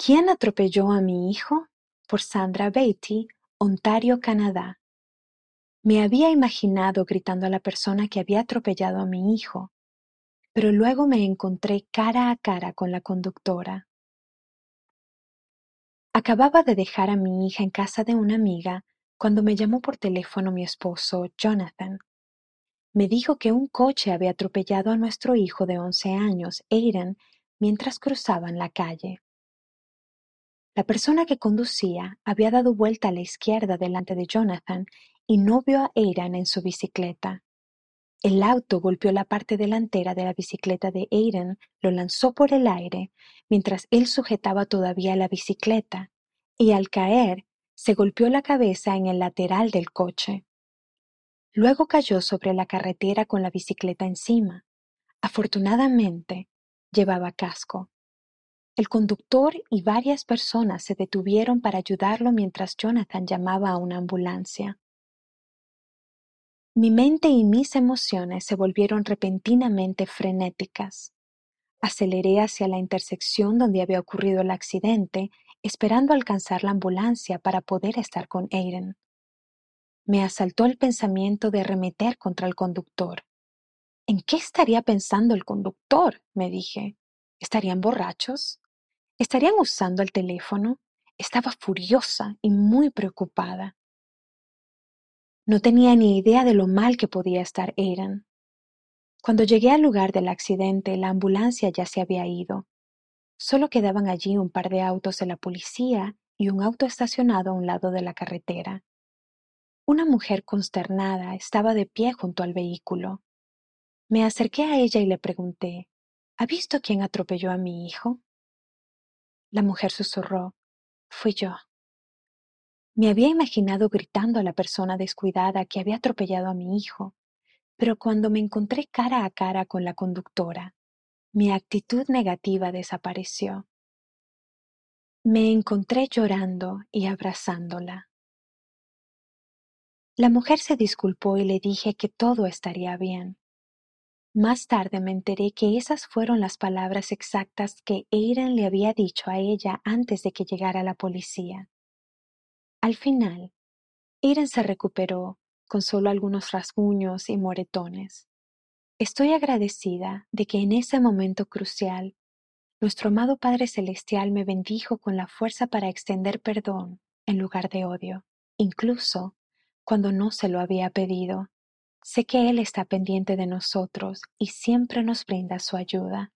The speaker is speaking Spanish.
¿Quién atropelló a mi hijo? por Sandra Beatty, Ontario, Canadá. Me había imaginado gritando a la persona que había atropellado a mi hijo, pero luego me encontré cara a cara con la conductora. Acababa de dejar a mi hija en casa de una amiga cuando me llamó por teléfono mi esposo, Jonathan. Me dijo que un coche había atropellado a nuestro hijo de once años, Aiden, mientras cruzaban la calle. La persona que conducía había dado vuelta a la izquierda delante de Jonathan y no vio a Aidan en su bicicleta. El auto golpeó la parte delantera de la bicicleta de Aidan, lo lanzó por el aire, mientras él sujetaba todavía la bicicleta, y al caer, se golpeó la cabeza en el lateral del coche. Luego cayó sobre la carretera con la bicicleta encima. Afortunadamente, llevaba casco. El conductor y varias personas se detuvieron para ayudarlo mientras Jonathan llamaba a una ambulancia. Mi mente y mis emociones se volvieron repentinamente frenéticas. Aceleré hacia la intersección donde había ocurrido el accidente, esperando alcanzar la ambulancia para poder estar con Aiden. Me asaltó el pensamiento de arremeter contra el conductor. ¿En qué estaría pensando el conductor? me dije. ¿Estarían borrachos? ¿Estarían usando el teléfono? Estaba furiosa y muy preocupada. No tenía ni idea de lo mal que podía estar Aaron. Cuando llegué al lugar del accidente, la ambulancia ya se había ido. Solo quedaban allí un par de autos de la policía y un auto estacionado a un lado de la carretera. Una mujer consternada estaba de pie junto al vehículo. Me acerqué a ella y le pregunté, ¿Ha visto quién atropelló a mi hijo? La mujer susurró, Fui yo. Me había imaginado gritando a la persona descuidada que había atropellado a mi hijo, pero cuando me encontré cara a cara con la conductora, mi actitud negativa desapareció. Me encontré llorando y abrazándola. La mujer se disculpó y le dije que todo estaría bien. Más tarde me enteré que esas fueron las palabras exactas que Aidan le había dicho a ella antes de que llegara la policía. Al final, Aidan se recuperó con solo algunos rasguños y moretones. Estoy agradecida de que en ese momento crucial nuestro amado Padre Celestial me bendijo con la fuerza para extender perdón en lugar de odio, incluso cuando no se lo había pedido. Sé que Él está pendiente de nosotros y siempre nos brinda su ayuda.